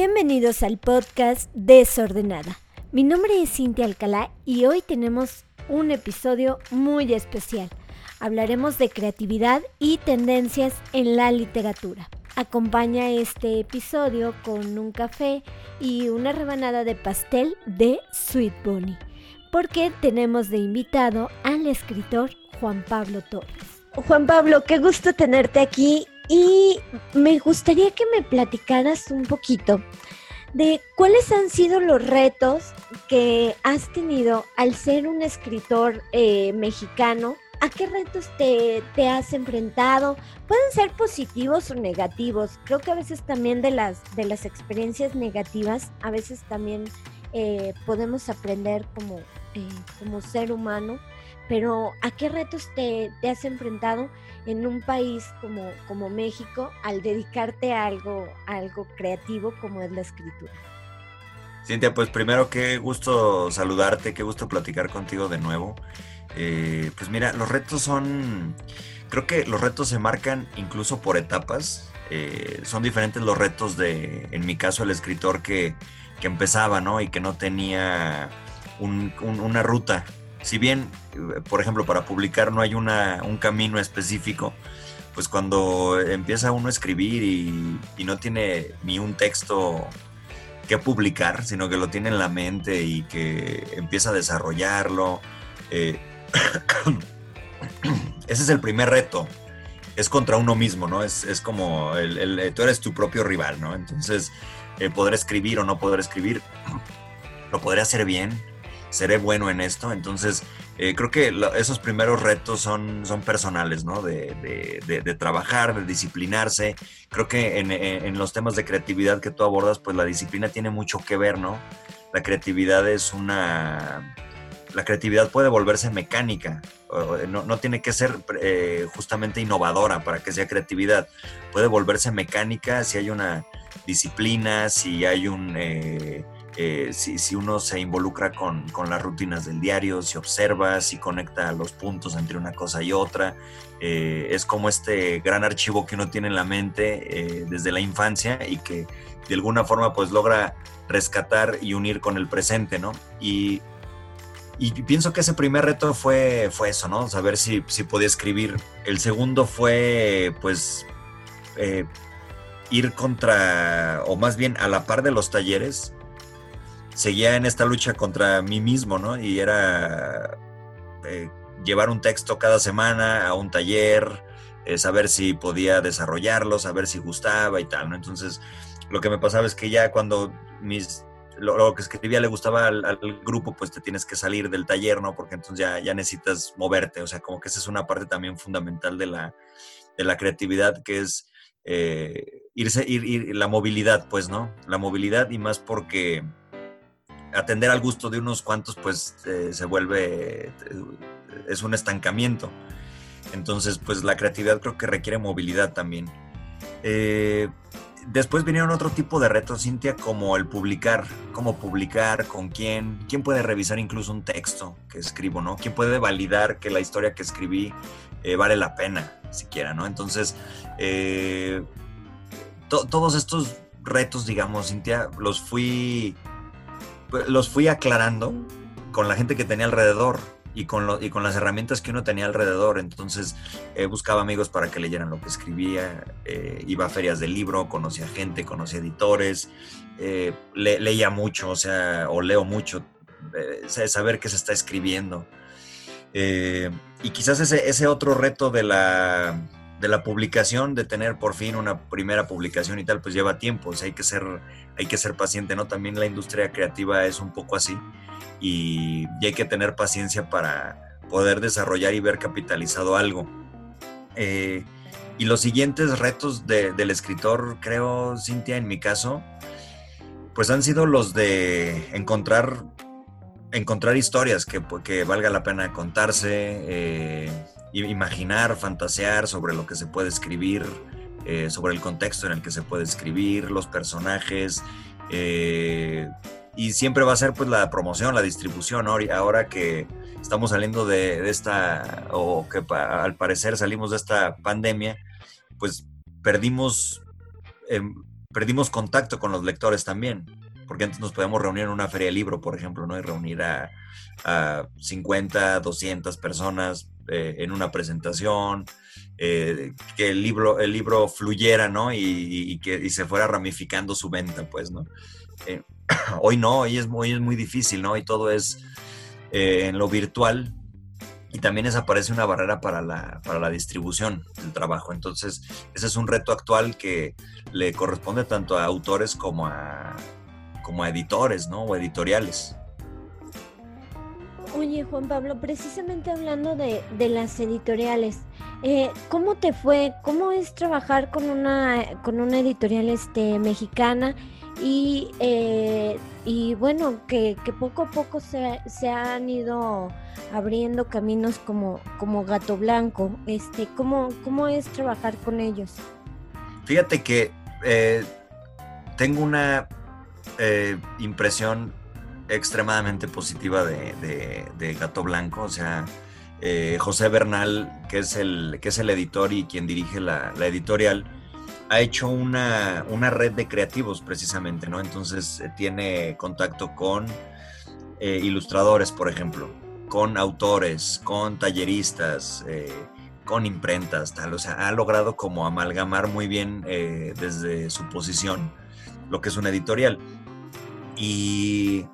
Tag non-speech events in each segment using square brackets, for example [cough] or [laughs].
Bienvenidos al podcast Desordenada. Mi nombre es Cintia Alcalá y hoy tenemos un episodio muy especial. Hablaremos de creatividad y tendencias en la literatura. Acompaña este episodio con un café y una rebanada de pastel de Sweet Bunny, porque tenemos de invitado al escritor Juan Pablo Torres. Juan Pablo, qué gusto tenerte aquí y me gustaría que me platicaras un poquito de cuáles han sido los retos que has tenido al ser un escritor eh, mexicano. ¿A qué retos te, has enfrentado? Pueden ser positivos o negativos. Creo que a veces también de las, de las experiencias negativas, a veces también eh, podemos aprender como, eh, como ser humano. Pero ¿a qué retos te, has enfrentado? en un país como, México al dedicarte a algo, creativo como es la escritura. Cintia, pues primero qué gusto saludarte, qué gusto platicar contigo de nuevo. Eh, pues mira, los retos son, creo que los retos se marcan incluso por etapas. Eh, son diferentes los retos de, en mi caso, el escritor que, que empezaba, ¿no? Y que no tenía una ruta si bien, por ejemplo, para publicar no hay una, un camino específico, pues cuando empieza uno a escribir y, no tiene ni un texto que publicar, sino que lo tiene en la mente y que empieza a desarrollarlo, eh, [coughs] ese es el primer reto. Es contra uno mismo, ¿no? Es, como el, tú eres tu propio rival, ¿no? Entonces, eh, poder escribir o no poder escribir, [coughs] lo podré hacer bien, seré bueno en esto. Entonces, eh, creo que esos primeros retos son, son personales, ¿no? De, trabajar, de disciplinarse. Creo que en, los temas de creatividad que tú abordas, pues la disciplina tiene mucho que ver, ¿no? La creatividad es una... La creatividad puede volverse mecánica, no, tiene que ser eh, justamente innovadora para que sea creatividad. Puede volverse mecánica si hay una disciplina, si hay un... Eh, eh, si, uno se involucra con, las rutinas del diario, si observa, si conecta los puntos entre una cosa y otra. Eh, es como este gran archivo que uno tiene en la mente eh, desde la infancia y que de alguna forma pues logra rescatar y unir con el presente, ¿no? Y, pienso que ese primer reto fue, fue eso, ¿no? Saber si, si podía escribir. El segundo fue pues ir contra, o más bien a la par de los talleres, seguía en esta lucha contra mí mismo, ¿no? Y era eh, llevar un texto cada semana a un taller, eh, saber si podía desarrollarlo, saber si gustaba y tal, ¿no? Entonces, lo que me pasaba es que ya cuando mis lo, que escribía le gustaba al, grupo, pues te tienes que salir del taller, ¿no? Porque entonces ya, ya necesitas moverte, o sea, como que esa es una parte también fundamental de la, de la creatividad, que es eh, irse, ir, ir, la movilidad, pues, ¿no? La movilidad y más porque atender al gusto de unos cuantos, pues eh, se vuelve, eh, es un estancamiento. Entonces, pues la creatividad creo que requiere movilidad también. Eh, después vinieron otro tipo de retos, Cintia, como el publicar, cómo publicar, con quién, quién puede revisar incluso un texto que escribo, ¿no? ¿Quién puede validar que la historia que escribí vale la pena, siquiera, ¿no? Entonces, todos estos retos, digamos, Cintia, los fui los fui aclarando con la gente que tenía alrededor y con, y con las herramientas que uno tenía alrededor. Entonces eh, buscaba amigos para que leyeran lo que escribía, eh, iba a ferias de libro, conocía gente, conocía editores, eh, leía mucho, o sea, o leo mucho, saber qué se está escribiendo. y quizás ese, ese otro reto de la, de la publicación, de tener por fin una primera publicación y tal, pues lleva tiempo, o hay que ser, hay que ser paciente, ¿no? También la industria creativa es un poco así y, hay que tener paciencia para poder desarrollar y ver capitalizado algo. Eh, y los siguientes retos del escritor, creo, Cintia, en mi caso, pues han sido los de encontrar, encontrar historias que, que valga la pena contarse, eh, imaginar, fantasear sobre lo que se puede escribir, eh, sobre el contexto en el que se puede escribir, los personajes. Eh, y siempre va a ser pues la promoción, la distribución. Ahora que estamos saliendo de, esta, o que al parecer salimos de esta pandemia, pues perdimos em, perdimos contacto con los lectores también, porque antes nos podíamos reunir en una feria de libro, por ejemplo, ¿no? Y reunir a, 50, 200 personas eh, en una presentación, eh, que el libro, el libro fluyera, ¿no? Y, que se fuera ramificando su venta, pues, ¿no? Eh, [clears throat] hoy no, hoy es, muy, es muy difícil, ¿no? Y todo es en lo virtual, y también desaparece una barrera para la, para la distribución del trabajo. Entonces, ese es un reto actual que le corresponde tanto a autores como a, como editores, ¿no? O editoriales. Oye, Juan Pablo, precisamente hablando de, las editoriales, eh, ¿cómo te fue? ¿Cómo es trabajar con una, con una editorial este, mexicana? Y, eh, y bueno, que, poco a poco se, se, han ido abriendo caminos como, como Gato Blanco. Este, ¿cómo, ¿Cómo es trabajar con ellos? Fíjate que eh, tengo una impresión extremadamente positiva de, Gato Blanco. O sea, eh, José Bernal, que es, el, que es el editor y quien dirige la, editorial, ha hecho una, red de creativos precisamente, ¿no? Entonces eh, tiene contacto con eh, ilustradores, por ejemplo, con autores, con talleristas, con imprentas, tal. O sea, ha logrado como amalgamar muy bien desde su posición lo que es una editorial. Y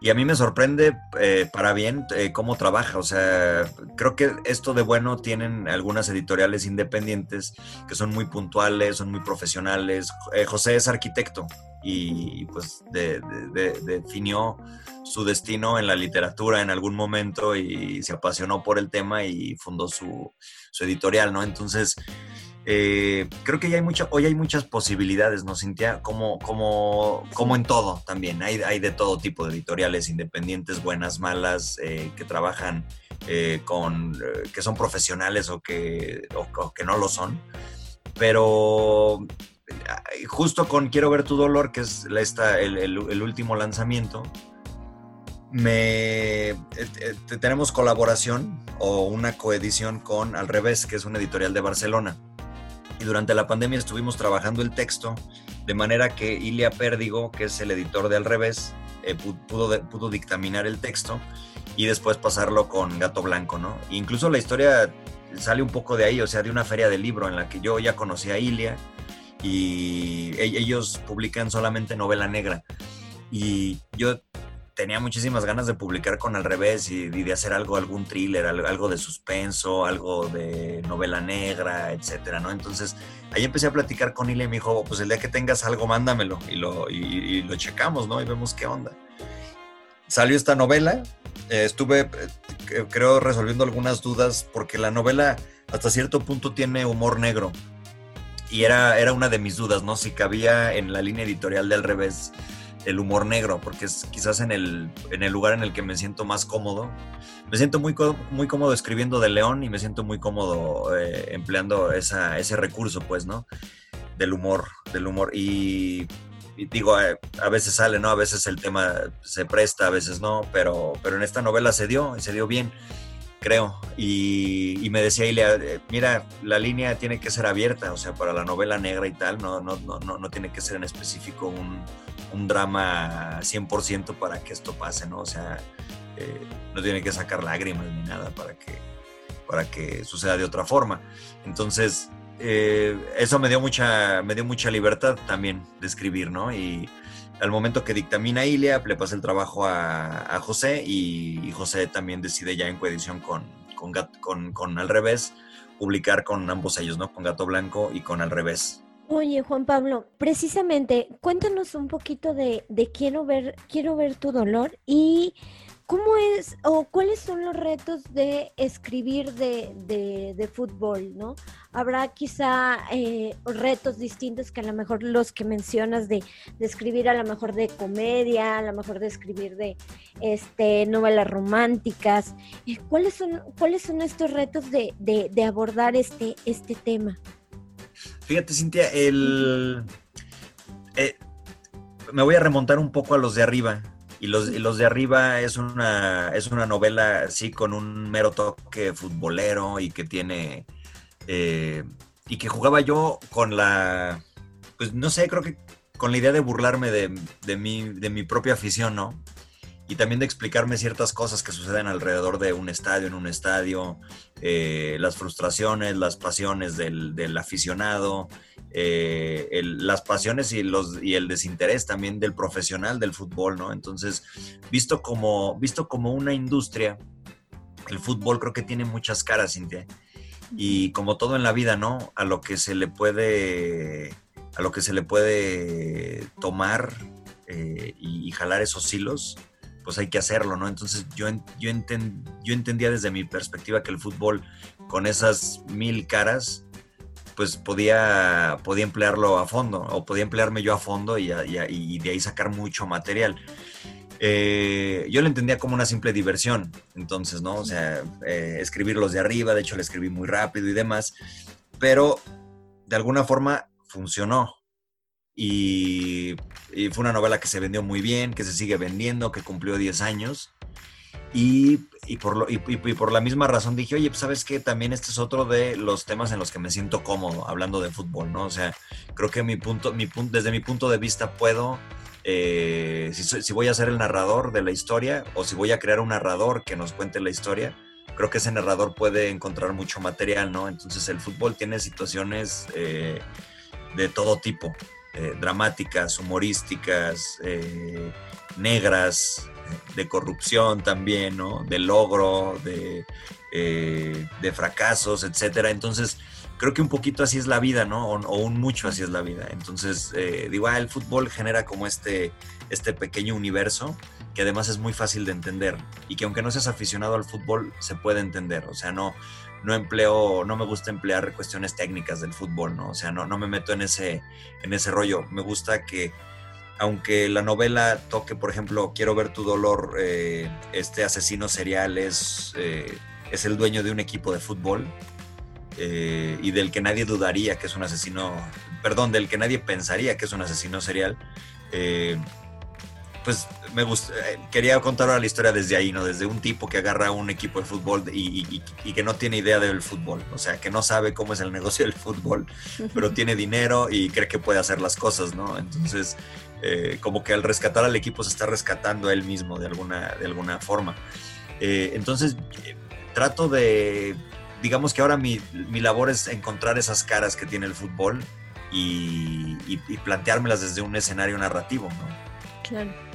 y a mí me sorprende eh, para bien eh, cómo trabaja. O sea, creo que esto de bueno tienen algunas editoriales independientes que son muy puntuales, son muy profesionales. Eh, José es arquitecto y pues definió su destino en la literatura en algún momento y se apasionó por el tema y fundó su, su editorial, ¿no? Entonces, eh, creo que ya hay mucho, hoy hay muchas posibilidades, ¿no, Cintia? Como, como, como en todo también. Hay, hay de todo tipo de editoriales independientes, buenas, malas, eh, que trabajan eh, con, que son profesionales o que, que no lo son. Pero justo con Quiero ver tu dolor, que es esta, el, último lanzamiento, me tenemos colaboración o una coedición con Al Revés, que es una editorial de Barcelona y durante la pandemia estuvimos trabajando el texto de manera que Ilia Pérdigo, que es el editor de Al Revés, eh, pudo, dictaminar el texto y después pasarlo con Gato Blanco, ¿no? incluso la historia sale un poco de ahí, o sea, de una feria de libro en la que yo ya conocí a Ilia y e-, ellos publican solamente novela negra. Y yo tenía muchísimas ganas de publicar con Al Revés y, de hacer algo, algún thriller, algo de suspenso, algo de novela negra, etcétera, ¿no? Entonces, ahí empecé a platicar con él y me dijo, pues el día que tengas algo, mándamelo y lo, y, lo checamos, ¿no? Y vemos qué onda. Salió esta novela, eh, estuve, eh, creo, resolviendo algunas dudas porque la novela hasta cierto punto tiene humor negro. Y era, era una de mis dudas, ¿no? Si cabía en la línea editorial de Al Revés el humor negro, porque es quizás en el, en el lugar en el que me siento más cómodo. Me siento muy, muy cómodo escribiendo de León y me siento muy cómodo eh, empleando esa, ese recurso, pues, ¿no? Del humor, del humor. Y, digo, eh, a veces sale, ¿no? A veces el tema se presta, a veces no, pero, pero en esta novela se dio y se dio bien creo. Y, me decía Ilia, eh, mira, la línea tiene que ser abierta, o sea, para la novela negra y tal, no, no, no, no tiene que ser en específico un, un drama 100% para que esto pase, ¿no? O sea, eh, no tiene que sacar lágrimas ni nada para que, para que suceda de otra forma. Entonces, eh, eso me dio, mucha, me dio mucha libertad también de escribir, ¿no? Y al momento que dictamina Ilia, le pasa el trabajo a, José y, José también decide ya en coedición con, con, con, con Al Revés publicar con ambos ellos, ¿no? Con Gato Blanco y con Al Revés. Oye, Juan Pablo, precisamente, cuéntanos un poquito de, de Quiero ver, quiero ver tu dolor y cómo es o cuáles son los retos de escribir de, de, fútbol, ¿no? Habrá quizá eh, retos distintos que a lo mejor los que mencionas de, de, escribir a lo mejor de comedia, a lo mejor de escribir de este novelas románticas. Eh, ¿Cuáles son, cuáles son estos retos de, de abordar este, este tema? Fíjate, Cintia, el. Eh, me voy a remontar un poco a los de arriba. Y los, los, de arriba es una, es una novela, sí, con un mero toque futbolero y que tiene. Eh, y que jugaba yo con la. pues no sé, creo que con la idea de burlarme de, de, mi, de mi propia afición, ¿no? Y también de explicarme ciertas cosas que suceden alrededor de un estadio, en un estadio, eh, las frustraciones, las pasiones del, aficionado, eh, las pasiones y, los, y el desinterés también del profesional del fútbol, ¿no? Entonces, visto como, visto como una industria, el fútbol creo que tiene muchas caras, Cintia. Y como todo en la vida, ¿no? A lo que se le puede, a lo que se le puede tomar eh, y, y jalar esos hilos, pues hay que hacerlo, ¿no? Entonces yo, yo, entendía desde mi perspectiva que el fútbol con esas mil caras, pues podía, podía emplearlo a fondo, o podía emplearme yo a fondo y, de ahí sacar mucho material. Eh, yo lo entendía como una simple diversión, entonces, ¿no? O sea, eh, escribirlos de arriba, de hecho le escribí muy rápido y demás, pero de alguna forma funcionó, y, fue una novela que se vendió muy bien, que se sigue vendiendo, que cumplió 10 años. Y, por lo, y, por la misma razón dije, oye, pues sabes que también este es otro de los temas en los que me siento cómodo hablando de fútbol, ¿no? O sea, creo que mi punto, mi desde mi punto de vista puedo, eh, si, si voy a ser el narrador de la historia o si voy a crear un narrador que nos cuente la historia, creo que ese narrador puede encontrar mucho material, ¿no? Entonces el fútbol tiene situaciones eh, de todo tipo. Eh, dramáticas, humorísticas, eh, negras, de corrupción también, ¿no? De logro, de, eh, de fracasos, etcétera. Entonces, creo que un poquito así es la vida, ¿no? O, un mucho así es la vida. Entonces, digo, ah, el fútbol genera como este, este pequeño universo que además es muy fácil de entender y que aunque no seas aficionado al fútbol, se puede entender. O sea, no, no empleo, no me gusta emplear cuestiones técnicas del fútbol, ¿no? O sea, no, no me meto en ese, en ese rollo. Me gusta que, aunque la novela toque, por ejemplo, Quiero ver tu dolor, eh, este asesino serial es, eh, es el dueño de un equipo de fútbol eh, y del que nadie dudaría que es un asesino, perdón, del que nadie pensaría que es un asesino serial pues me gusta, eh, quería contar la historia desde ahí, ¿no? Desde un tipo que agarra un equipo de fútbol y, que no tiene idea del fútbol, o sea, que no sabe cómo es el negocio del fútbol, pero tiene dinero y cree que puede hacer las cosas, ¿no? Entonces, eh, como que al rescatar al equipo se está rescatando a él mismo de alguna, de alguna forma. Eh, entonces, trato de, digamos que ahora mi, mi, labor es encontrar esas caras que tiene el fútbol y, y planteármelas desde un escenario narrativo, ¿no? Claro.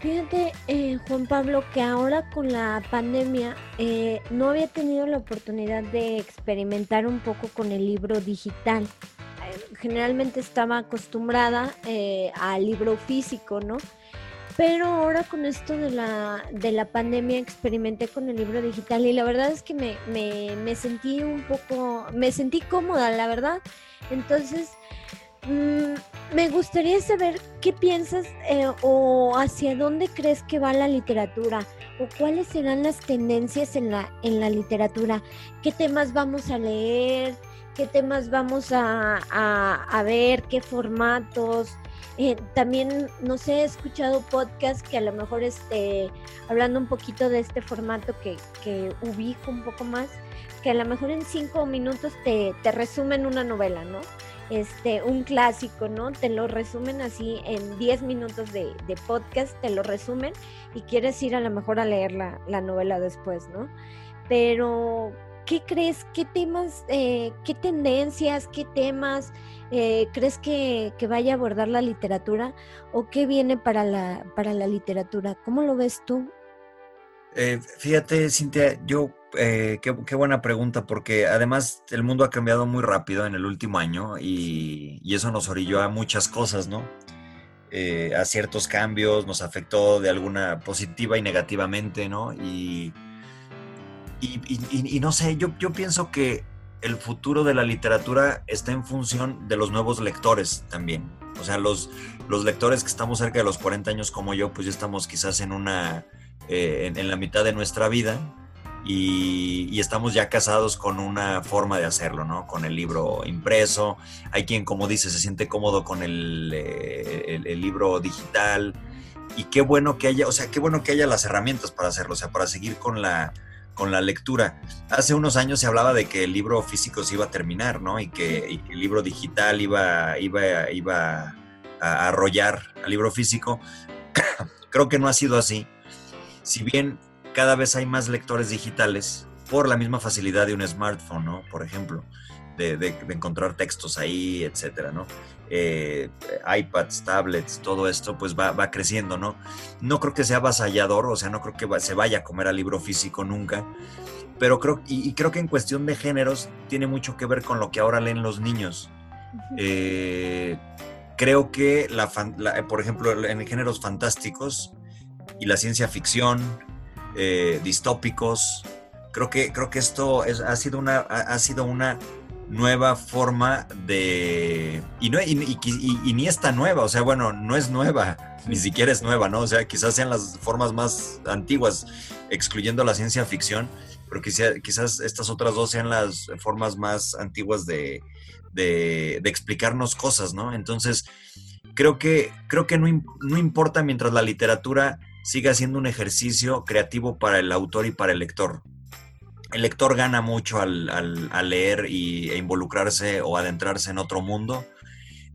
Fíjate, eh, Juan Pablo, que ahora con la pandemia eh, no había tenido la oportunidad de experimentar un poco con el libro digital. Eh, generalmente estaba acostumbrada al libro físico, ¿no? Pero ahora con esto de la, de la pandemia experimenté con el libro digital y la verdad es que me, me, me sentí un poco, me sentí cómoda, la verdad. Entonces, Mm, me gustaría saber qué piensas eh, o hacia dónde crees que va la literatura o cuáles serán las tendencias en la, en la literatura, qué temas vamos a leer, qué temas vamos a, a, ver, qué formatos. Eh, también, no sé, he escuchado podcasts que a lo mejor este, hablando un poquito de este formato que, que ubico un poco más, que a lo mejor en cinco minutos te, te resumen una novela, ¿no? Este, un clásico, ¿no? Te lo resumen así en 10 minutos de, podcast, te lo resumen y quieres ir a lo mejor a leer la, novela después, ¿no? Pero, ¿qué crees? ¿Qué temas, eh, qué tendencias, qué temas eh, crees que, vaya a abordar la literatura o qué viene para la, para la literatura? ¿Cómo lo ves tú? Eh, fíjate, Cintia, yo eh, qué, buena pregunta, porque además el mundo ha cambiado muy rápido en el último año y, eso nos orilló a muchas cosas, ¿no? Eh, a ciertos cambios, nos afectó de alguna positiva y negativamente, ¿no? Y, y, no sé, yo, yo pienso que el futuro de la literatura está en función de los nuevos lectores también. O sea, los, los lectores que estamos cerca de los 40 años como yo, pues ya estamos quizás en una, eh, en la mitad de nuestra vida y, estamos ya casados con una forma de hacerlo, ¿no? Con el libro impreso. Hay quien, como dice, se siente cómodo con el, eh, el, libro digital. Y qué bueno que haya, o sea, qué bueno que haya las herramientas para hacerlo, o sea, para seguir con la, con la lectura. Hace unos años se hablaba de que el libro físico se iba a terminar, ¿no? Y que, el libro digital iba, iba, iba a arrollar al libro físico. [coughs] Creo que no ha sido así. Si bien cada vez hay más lectores digitales por la misma facilidad de un smartphone, ¿no? Por ejemplo, de, encontrar textos ahí, etcétera, ¿no? Eh, iPads, tablets, todo esto, pues va, va, creciendo, ¿no? No creo que sea avasallador, o sea, no creo que se vaya a comer al libro físico nunca, pero creo, y, creo que en cuestión de géneros tiene mucho que ver con lo que ahora leen los niños. Eh, creo que, la, por ejemplo, en géneros fantásticos y la ciencia ficción, eh, distópicos, creo que, creo que esto ha, sido una, ha sido una nueva forma de... Y, no, y, ni es tan nueva, o sea, bueno, no es nueva, [laughs] ni siquiera es nueva, ¿no? O sea, quizás sean las formas más antiguas, excluyendo la ciencia ficción, pero quizás, quizás estas otras dos sean las formas más antiguas de, de, explicarnos cosas, ¿no? Entonces, creo que, creo que no, no importa mientras la literatura siga siendo un ejercicio creativo para el autor y para el lector el lector gana mucho al, leer y, e involucrarse o adentrarse en otro mundo.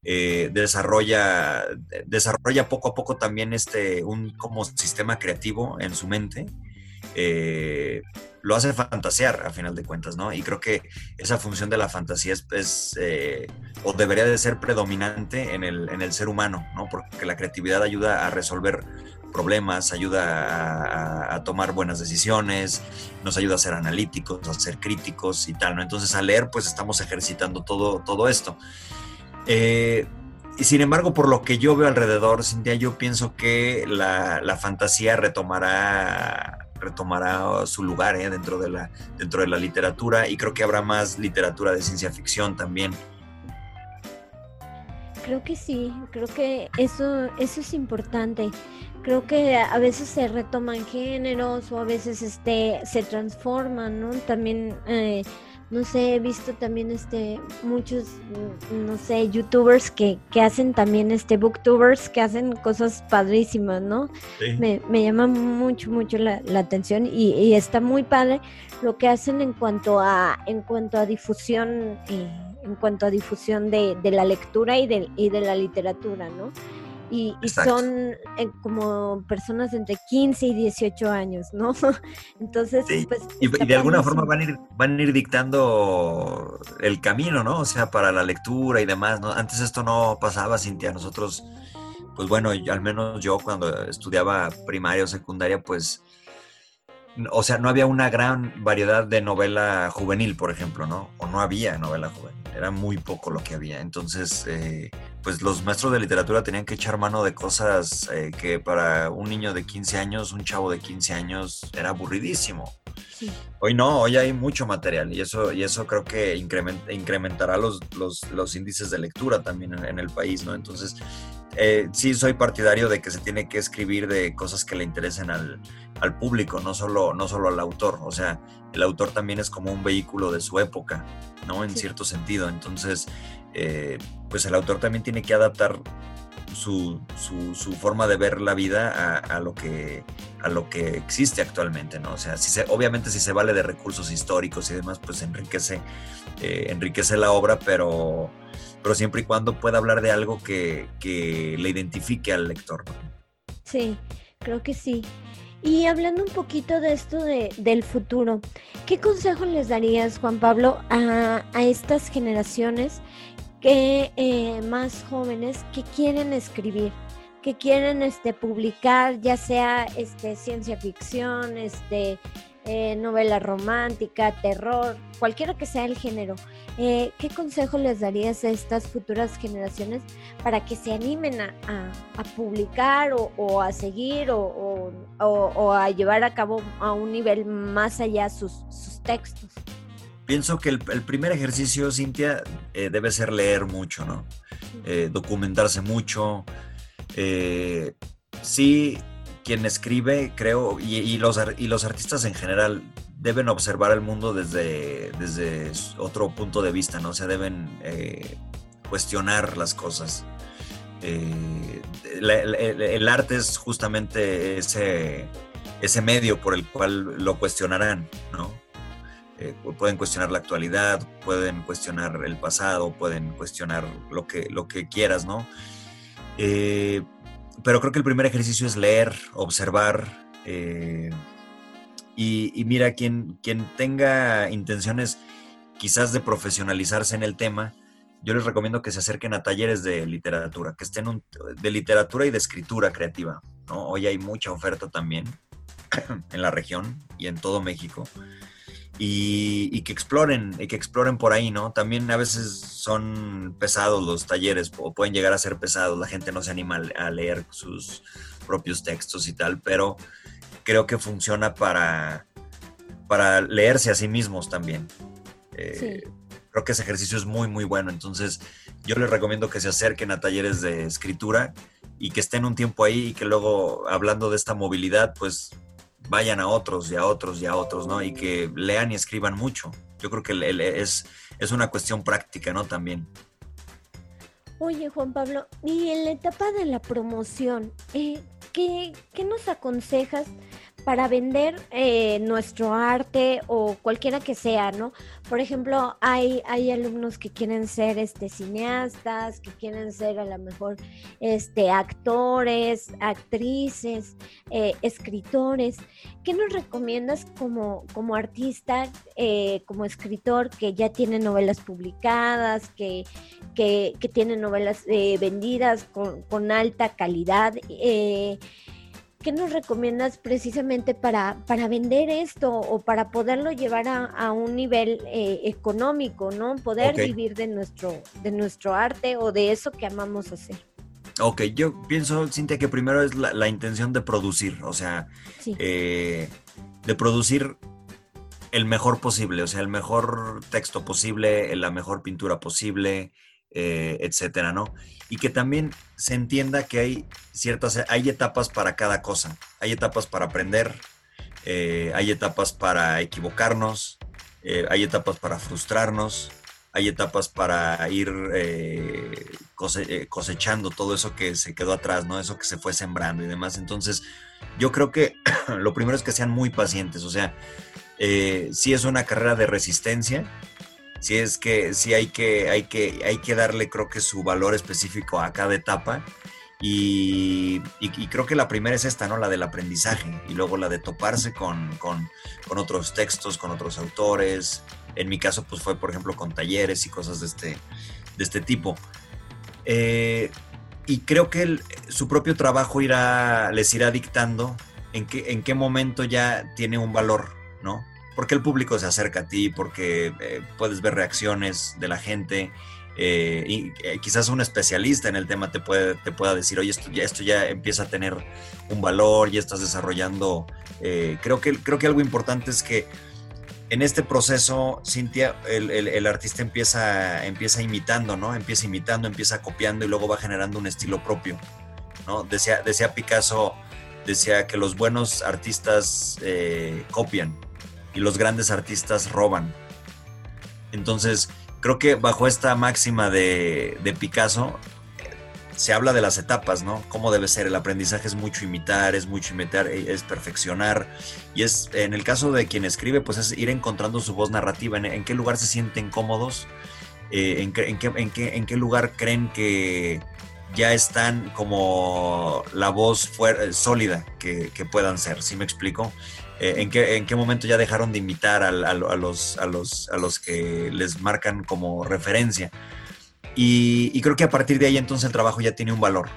Eh, desarrolla, desarrolla poco a poco también este, un como sistema creativo en su mente. Eh, lo hace fantasear a final de cuentas, ¿no? Y creo que esa función de la fantasía es, eh, o debería de ser predominante en el, en el, ser humano, ¿no? Porque la creatividad ayuda a resolver problemas, ayuda a, tomar buenas decisiones, nos ayuda a ser analíticos, a ser críticos y tal, ¿no? Entonces al leer pues estamos ejercitando todo, todo esto. Eh, y sin embargo, por lo que yo veo alrededor, Cintia, yo pienso que la, fantasía retomará, retomará su lugar ¿eh? dentro, de la, dentro de la literatura y creo que habrá más literatura de ciencia ficción también. Creo que sí, creo que eso, eso es importante creo que a veces se retoman géneros o a veces este se transforman, ¿no? También eh, no sé, he visto también este muchos no sé, youtubers que, que hacen también este booktubers que hacen cosas padrísimas, ¿no? Me, me, llama mucho, mucho la, atención y, está muy padre lo que hacen en cuanto a, en cuanto a difusión, eh, en cuanto a difusión de, de la lectura y de, y de la literatura, ¿no? Y, son eh, como personas entre 15 y 18 años, ¿no? [laughs] Entonces, pues... Y, de alguna forma van a, ir, van a ir dictando el camino, ¿no? O sea, para la lectura y demás, ¿no? Antes esto no pasaba, Cintia, nosotros, pues bueno, al menos yo cuando estudiaba primaria o secundaria, pues... O sea, no había una gran variedad de novela juvenil, por ejemplo, ¿no? O no había novela juvenil era muy poco lo que había. Entonces, eh, pues los maestros de literatura tenían que echar mano de cosas eh, que para un niño de 15 años, un chavo de 15 años, era aburridísimo. Hoy no, hoy hay mucho material y eso, y eso creo que incrementará los, los, índices de lectura también en, el país, ¿no? Entonces, eh, sí soy partidario de que se tiene que escribir de cosas que le interesen al, público, no solo, no solo al autor. O sea, el autor también es como un vehículo de su época, ¿no? En cierto sentido. Entonces, eh, pues el autor también tiene que adaptar su, forma de ver la vida a, lo que, a lo que existe actualmente, ¿no? O sea, si se, obviamente si se vale de recursos históricos y demás, pues enriquece, eh, enriquece la obra, pero pero siempre y cuando pueda hablar de algo que, le identifique al lector. Sí, creo que sí. Y hablando un poquito de esto de, del futuro, ¿qué consejo les darías, Juan Pablo, a, estas generaciones que eh, más jóvenes que quieren escribir, que quieren este, publicar, ya sea este, ciencia ficción, este, eh, novela romántica, terror, cualquiera que sea el género, eh, ¿qué consejo les darías a estas futuras generaciones para que se animen a, publicar o, a seguir o, a llevar a cabo a un nivel más allá sus, textos? Pienso que el, primer ejercicio, Cintia, eh, debe ser leer mucho, ¿no? documentarse mucho. sí, quien escribe, creo, y, los, y los artistas en general deben observar el mundo desde, desde otro punto de vista, ¿no? O sea, deben eh, cuestionar las cosas. Eh, el, arte es justamente ese, ese medio por el cual lo cuestionarán, ¿no? Eh, pueden cuestionar la actualidad, pueden cuestionar el pasado, pueden cuestionar lo que, lo que quieras, ¿no? Eh, pero creo que el primer ejercicio es leer, observar. Eh, y, mira, quien, quien tenga intenciones quizás de profesionalizarse en el tema, yo les recomiendo que se acerquen a talleres de literatura, que estén de literatura y de escritura creativa. ¿no? Hoy hay mucha oferta también en la región y en todo México y, que exploren, y que exploren por ahí, ¿no? También a veces son pesados los talleres, o pueden llegar a ser pesados, la gente no se anima a leer sus propios textos y tal, pero creo que funciona para, para leerse a sí mismos también. Eh, creo que ese ejercicio es muy, muy bueno, entonces yo les recomiendo que se acerquen a talleres de escritura y que estén un tiempo ahí y que luego, hablando de esta movilidad, pues vayan a otros y a otros y a otros, ¿no? Y que lean y escriban mucho. Yo creo que es, es una cuestión práctica, ¿no? También. Oye, Juan Pablo, y en la etapa de la promoción, eh, ¿qué, ¿qué, nos aconsejas para vender eh, nuestro arte o cualquiera que sea, ¿no? Por ejemplo, hay, hay alumnos que quieren ser este, cineastas, que quieren ser a lo mejor este, actores, actrices, eh, escritores. ¿Qué nos recomiendas como, como artista, eh, como escritor que ya tiene novelas publicadas, que, que, que tiene novelas vendidas con, con, alta calidad? ¿Qué nos recomiendas precisamente para, para vender esto o para poderlo llevar a, un nivel eh, económico, ¿no? Poder vivir de nuestro, de nuestro arte o de eso que amamos hacer. Ok, yo pienso, Cintia, que primero es la, intención de producir, o sea, eh, de producir el mejor posible, o sea, el mejor texto posible, la mejor pintura posible, eh, etcétera, ¿no? Y que también se entienda que hay ciertas, hay etapas para cada cosa. Hay etapas para aprender, eh, hay etapas para equivocarnos, eh, hay etapas para frustrarnos, hay etapas para ir cosechando todo eso que se quedó atrás, ¿no? Eso que se fue sembrando y demás. Entonces, yo creo que [clears throat] lo primero es que sean muy pacientes, o sea, si es una carrera de resistencia, si es que sí hay que, hay que, hay que darle, creo que su valor específico a cada etapa. Y, creo que la primera es esta, ¿no? La del aprendizaje y luego la de toparse con, otros textos, con otros autores. En mi caso, pues fue, por ejemplo, con talleres y cosas de este, de este tipo. Eh, y creo que su propio trabajo irá, les irá dictando en qué, en qué momento ya tiene un valor, ¿no? Porque el público se acerca a ti, porque eh, puedes ver reacciones de la gente. Eh, y eh, quizás un especialista en el tema te, puede, te pueda decir, oye, esto ya, esto ya empieza a tener un valor, ya estás desarrollando. creo, que, creo que algo importante es que en este proceso, Cintia, el, artista empieza, empieza imitando, ¿no? Empieza imitando, empieza copiando y luego va generando un estilo propio, ¿no? Decía, decía Picasso, decía que los buenos artistas copian, y los grandes artistas roban. Entonces, creo que bajo esta máxima de, Picasso se habla de las etapas, ¿no? Cómo debe ser. El aprendizaje es mucho imitar, es mucho imitar, e, es perfeccionar. Y es, en el caso de quien escribe, pues es ir encontrando su voz narrativa, en, qué lugar se sienten cómodos, eh, en, qué, en, qué, lugar creen que ya están como la voz sólida que, que, puedan ser, ¿sí me explico? Eh, en, qué, en qué momento ya dejaron de imitar a, los, a, los, a los que les marcan como referencia. Y, creo que a partir de ahí entonces el trabajo ya tiene un valor.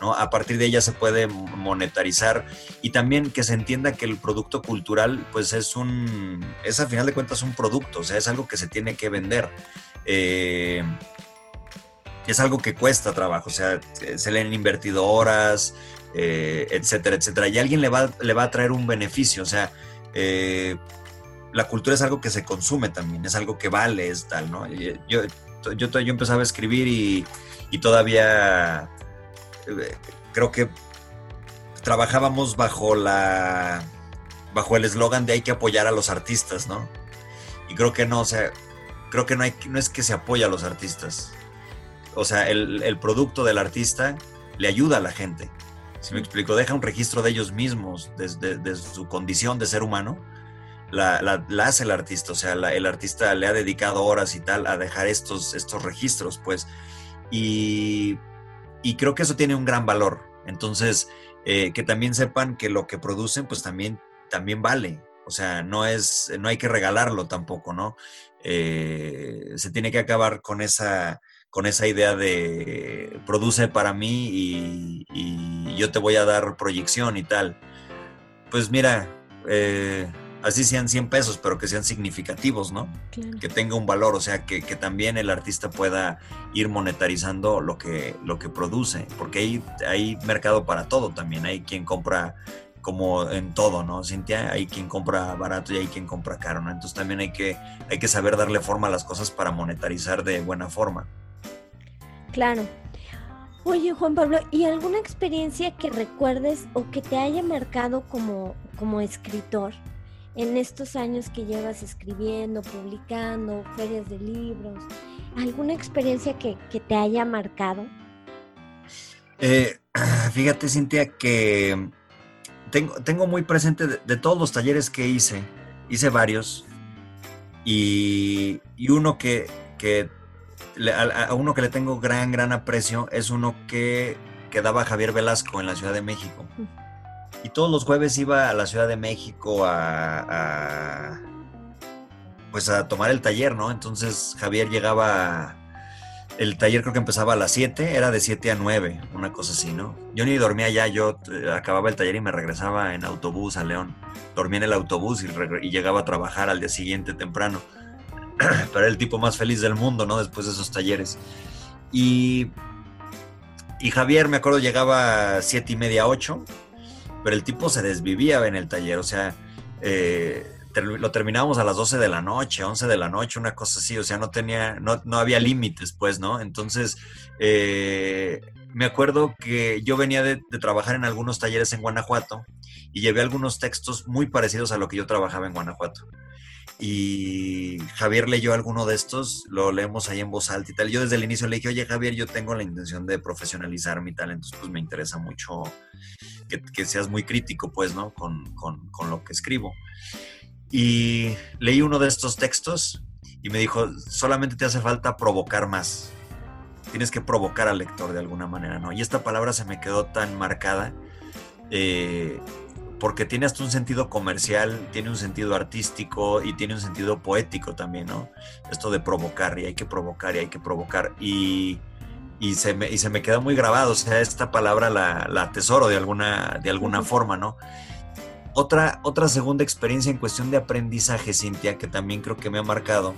¿no? A partir de ella se puede monetarizar y también que se entienda que el producto cultural pues es un, es al final de cuentas un producto, o sea, es algo que se tiene que vender. Eh, es algo que cuesta trabajo, o sea, se le han invertido horas, eh, etcétera, etcétera. Y alguien le va, le va a traer un beneficio, o sea, eh, la cultura es algo que se consume también, es algo que vale, es tal, ¿no? Yo, yo, yo empezaba a escribir y, todavía eh, creo que trabajábamos bajo la bajo el eslogan de hay que apoyar a los artistas, ¿no? Y creo que no, o sea, creo que no, hay, no es que se apoya a los artistas. O sea, el, el producto del artista le ayuda a la gente. Si me explico, deja un registro de ellos mismos, desde, su condición de ser humano, la, hace el artista, o sea, el artista le ha dedicado horas y tal a dejar estos, estos registros, pues, y, creo que eso tiene un gran valor. Entonces, eh, que también sepan que lo que producen, pues también, también vale. O sea, no es, no hay que regalarlo tampoco, ¿no? Eh, se tiene que acabar con esa, con esa idea de produce para mí y, yo te voy a dar proyección y tal. Pues mira, eh, así sean 100 pesos, pero que sean significativos, ¿no? Que tenga un valor, o sea, que, también el artista pueda ir monetarizando lo que, lo que produce, porque hay, hay mercado para todo también, hay quien compra como en todo, ¿no, Cintia? Hay quien compra barato y hay quien compra caro, ¿no? Entonces también hay que, hay que saber darle forma a las cosas para monetarizar de buena forma. Claro. Oye, Juan Pablo, ¿y alguna experiencia que recuerdes o que te haya marcado como, como escritor en estos años que llevas escribiendo, publicando, ferias de libros? ¿Alguna experiencia que, te haya marcado? Eh, [clears throat] fíjate, Cintia, que tengo, muy presente de, todos los talleres que hice, hice varios, y, uno que, a, uno que le tengo gran, gran aprecio es uno que, que daba Javier Velasco en la Ciudad de México. Y todos los jueves iba a la Ciudad de México a, pues a tomar el taller, ¿no? Entonces Javier llegaba el taller creo que empezaba a las 7, era de 7 a 9, una cosa así, ¿no? Yo ni dormía ya, yo eh, acababa el taller y me regresaba en autobús a León. Dormía en el autobús y, llegaba a trabajar al día siguiente temprano. [clears throat] Pero era el tipo más feliz del mundo, ¿no? Después de esos talleres. Y, y Javier, me acuerdo, llegaba a 7 y media, 8, pero el tipo se desvivía en el taller, o sea, eh, lo terminábamos a las 12 de la noche, 11 de la noche, una cosa así, o sea, no tenía, no, no había límites, pues, ¿no? Entonces, eh, me acuerdo que yo venía de, trabajar en algunos talleres en Guanajuato y llevé algunos textos muy parecidos a lo que yo trabajaba en Guanajuato. Y Javier leyó alguno de estos, lo leemos ahí en voz alta y tal. Yo desde el inicio le dije, oye Javier, yo tengo la intención de profesionalizar mi talento, entonces pues me interesa mucho que, seas muy crítico, pues, ¿no? Con, con, con lo que escribo. Y leí uno de estos textos y me dijo, solamente te hace falta provocar más. Tienes que provocar al lector de alguna manera, ¿no? Y esta palabra se me quedó tan marcada eh, porque tiene hasta un sentido comercial, tiene un sentido artístico y tiene un sentido poético también, ¿no? Esto de provocar y hay que provocar y hay que provocar. Y, y, se, me, y se me quedó muy grabado, o sea, esta palabra la, la atesoro de alguna, de alguna forma, ¿no? Otra, otra segunda experiencia en cuestión de aprendizaje, Cintia, que también creo que me ha marcado,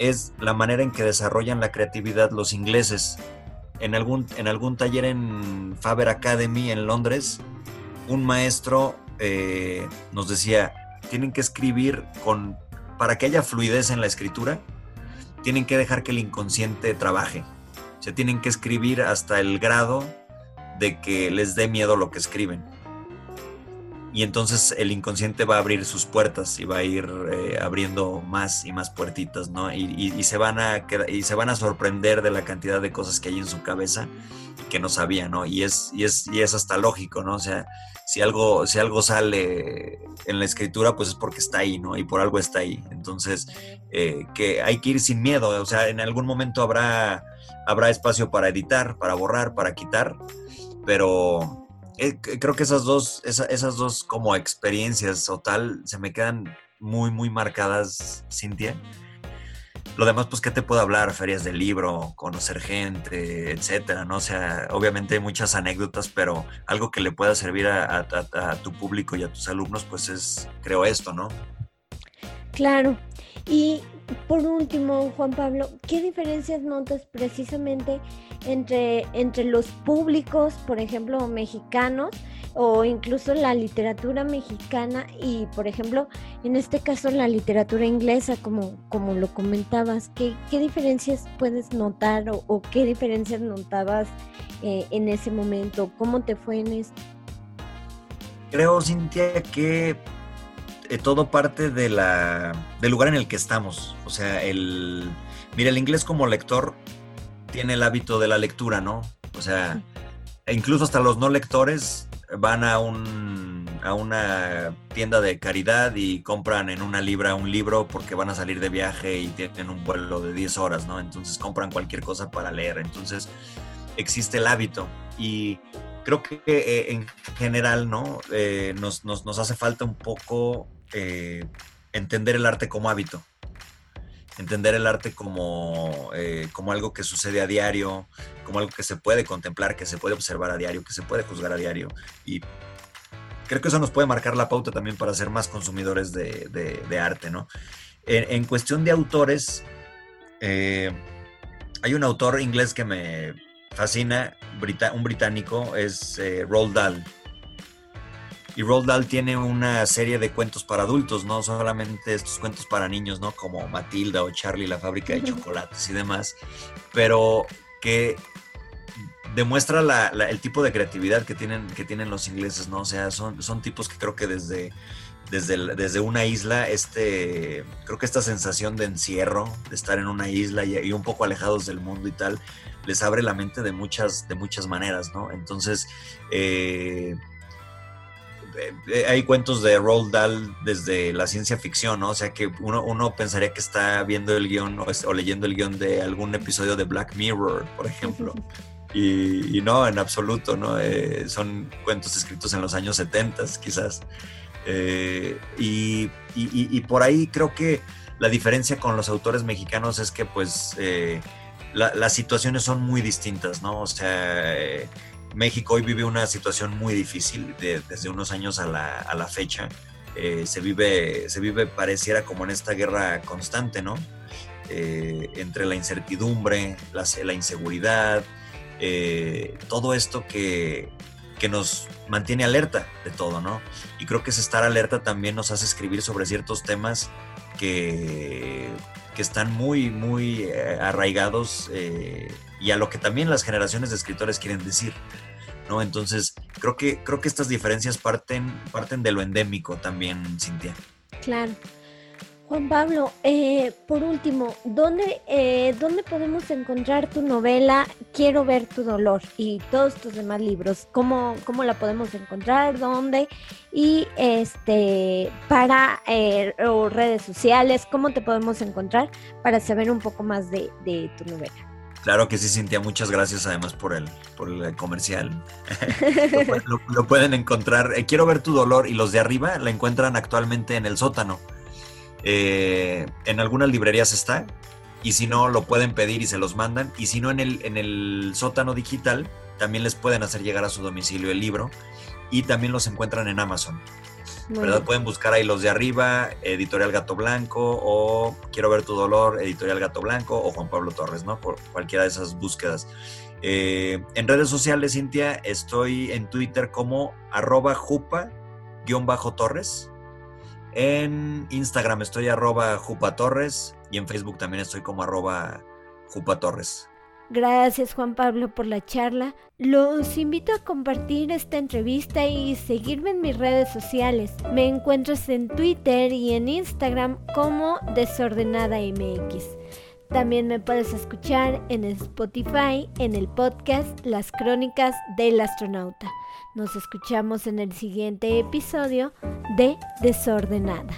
es la manera en que desarrollan la creatividad los ingleses. En algún, en algún taller en Faber Academy en Londres, un maestro eh, nos decía, tienen que escribir con, para que haya fluidez en la escritura, tienen que dejar que el inconsciente trabaje. O sea, tienen que escribir hasta el grado de que les dé miedo lo que escriben y entonces el inconsciente va a abrir sus puertas y va a ir eh, abriendo más y más puertitas, ¿no? Y, se van a y se van a sorprender de la cantidad de cosas que hay en su cabeza que no sabía, ¿no? Y es, y es, y es hasta lógico, ¿no? O sea, si algo, si algo sale en la escritura, pues es porque está ahí, ¿no? Y por algo está ahí. Entonces, eh, que hay que ir sin miedo, o sea, en algún momento habrá, habrá espacio para editar, para borrar, para quitar, pero eh, creo que esas dos, esas dos como experiencias o tal se me quedan muy, muy marcadas, Cintia. Lo demás, pues, ¿qué te puedo hablar? Ferias de libro, conocer gente, etcétera, ¿no? O sea, obviamente hay muchas anécdotas, pero algo que le pueda servir a, tu público y a tus alumnos, pues es, creo, esto, ¿no? Claro. Y por último, Juan Pablo, ¿qué diferencias notas precisamente entre, entre los públicos, por ejemplo, mexicanos, o incluso la literatura mexicana y, por ejemplo, en este caso la literatura inglesa, como, como lo comentabas? ¿Qué, diferencias puedes notar o, qué diferencias notabas eh, en ese momento? ¿Cómo te fue en esto? Creo, Cintia, que todo parte de la, del lugar en el que estamos. O sea, el. Mira, el inglés como lector tiene el hábito de la lectura, ¿no? O sea, e incluso hasta los no lectores van a, un, a una tienda de caridad y compran en una libra un libro porque van a salir de viaje y tienen un vuelo de 10 horas, ¿no? Entonces compran cualquier cosa para leer. Entonces existe el hábito y creo que eh, en general, ¿no? Eh, nos, nos, hace falta un poco eh, entender el arte como hábito entender el arte como, eh, como algo que sucede a diario, como algo que se puede contemplar, que se puede observar a diario, que se puede juzgar a diario. Y creo que eso nos puede marcar la pauta también para ser más consumidores de, arte, ¿no? En, cuestión de autores, eh, hay un autor inglés que me fascina, un británico, es eh, Roald Dahl y Roald Dahl tiene una serie de cuentos para adultos, no solamente estos cuentos para niños, ¿no? Como Matilda o Charlie, la fábrica de chocolates y demás, pero que demuestra el tipo de creatividad que tienen, que tienen los ingleses, ¿no? O sea, son, son tipos que creo que desde, desde, desde una isla, este, creo que esta sensación de encierro, de estar en una isla y, un poco alejados del mundo y tal, les abre la mente de muchas, de muchas maneras, ¿no? Entonces, eh, eh, hay cuentos de Roald Dahl desde la ciencia ficción, ¿no? O sea que uno, pensaría que está viendo el guion o, leyendo el guion de algún episodio de Black Mirror, por ejemplo. [laughs] Y, no, en absoluto, ¿no? Eh, son cuentos escritos en los años 70, quizás. Eh, y, por ahí creo que la diferencia con los autores mexicanos es que, pues, las situaciones son muy distintas, ¿no? O sea México hoy vive una situación muy difícil desde unos años a la, fecha. Eh, se, vive, se vive, pareciera como en esta guerra constante, ¿no? Eh, entre la incertidumbre, la, inseguridad, eh, todo esto que, que, nos mantiene alerta de todo, ¿no? Y creo que ese estar alerta también nos hace escribir sobre ciertos temas que, que están muy, muy arraigados y a lo que también las generaciones de escritores quieren decir. ¿no? Entonces, creo que, creo que estas diferencias parten, parten de lo endémico también, Cintia. Claro. Juan Pablo, eh, por último, ¿dónde, eh, ¿dónde podemos encontrar tu novela Quiero ver tu dolor y todos tus demás libros? ¿Cómo, cómo la podemos encontrar? ¿Dónde? Y este, para eh, redes sociales, ¿cómo te podemos encontrar para saber un poco más de, de tu novela? Claro que sí, Cintia, muchas gracias además por el, por el comercial. [laughs] lo, pueden encontrar. Eh, Quiero ver tu dolor y los de arriba la encuentran actualmente en el sótano. Eh, en algunas librerías está y si no lo pueden pedir y se los mandan y si no en el, en el sótano digital también les pueden hacer llegar a su domicilio el libro y también los encuentran en Amazon. ¿verdad? Pueden buscar ahí los de arriba, Editorial Gato Blanco o Quiero ver tu dolor, Editorial Gato Blanco o Juan Pablo Torres, ¿no? Por cualquiera de esas búsquedas. Eh, en redes sociales, Cintia, estoy en Twitter como arroba jupa-torres. En Instagram estoy arroba jupa torres y en Facebook también estoy como arroba jupa torres. Gracias Juan Pablo por la charla. Los invito a compartir esta entrevista y seguirme en mis redes sociales. Me encuentras en Twitter y en Instagram como Desordenada MX. También me puedes escuchar en Spotify en el podcast Las Crónicas del Astronauta. Nos escuchamos en el siguiente episodio de Desordenada.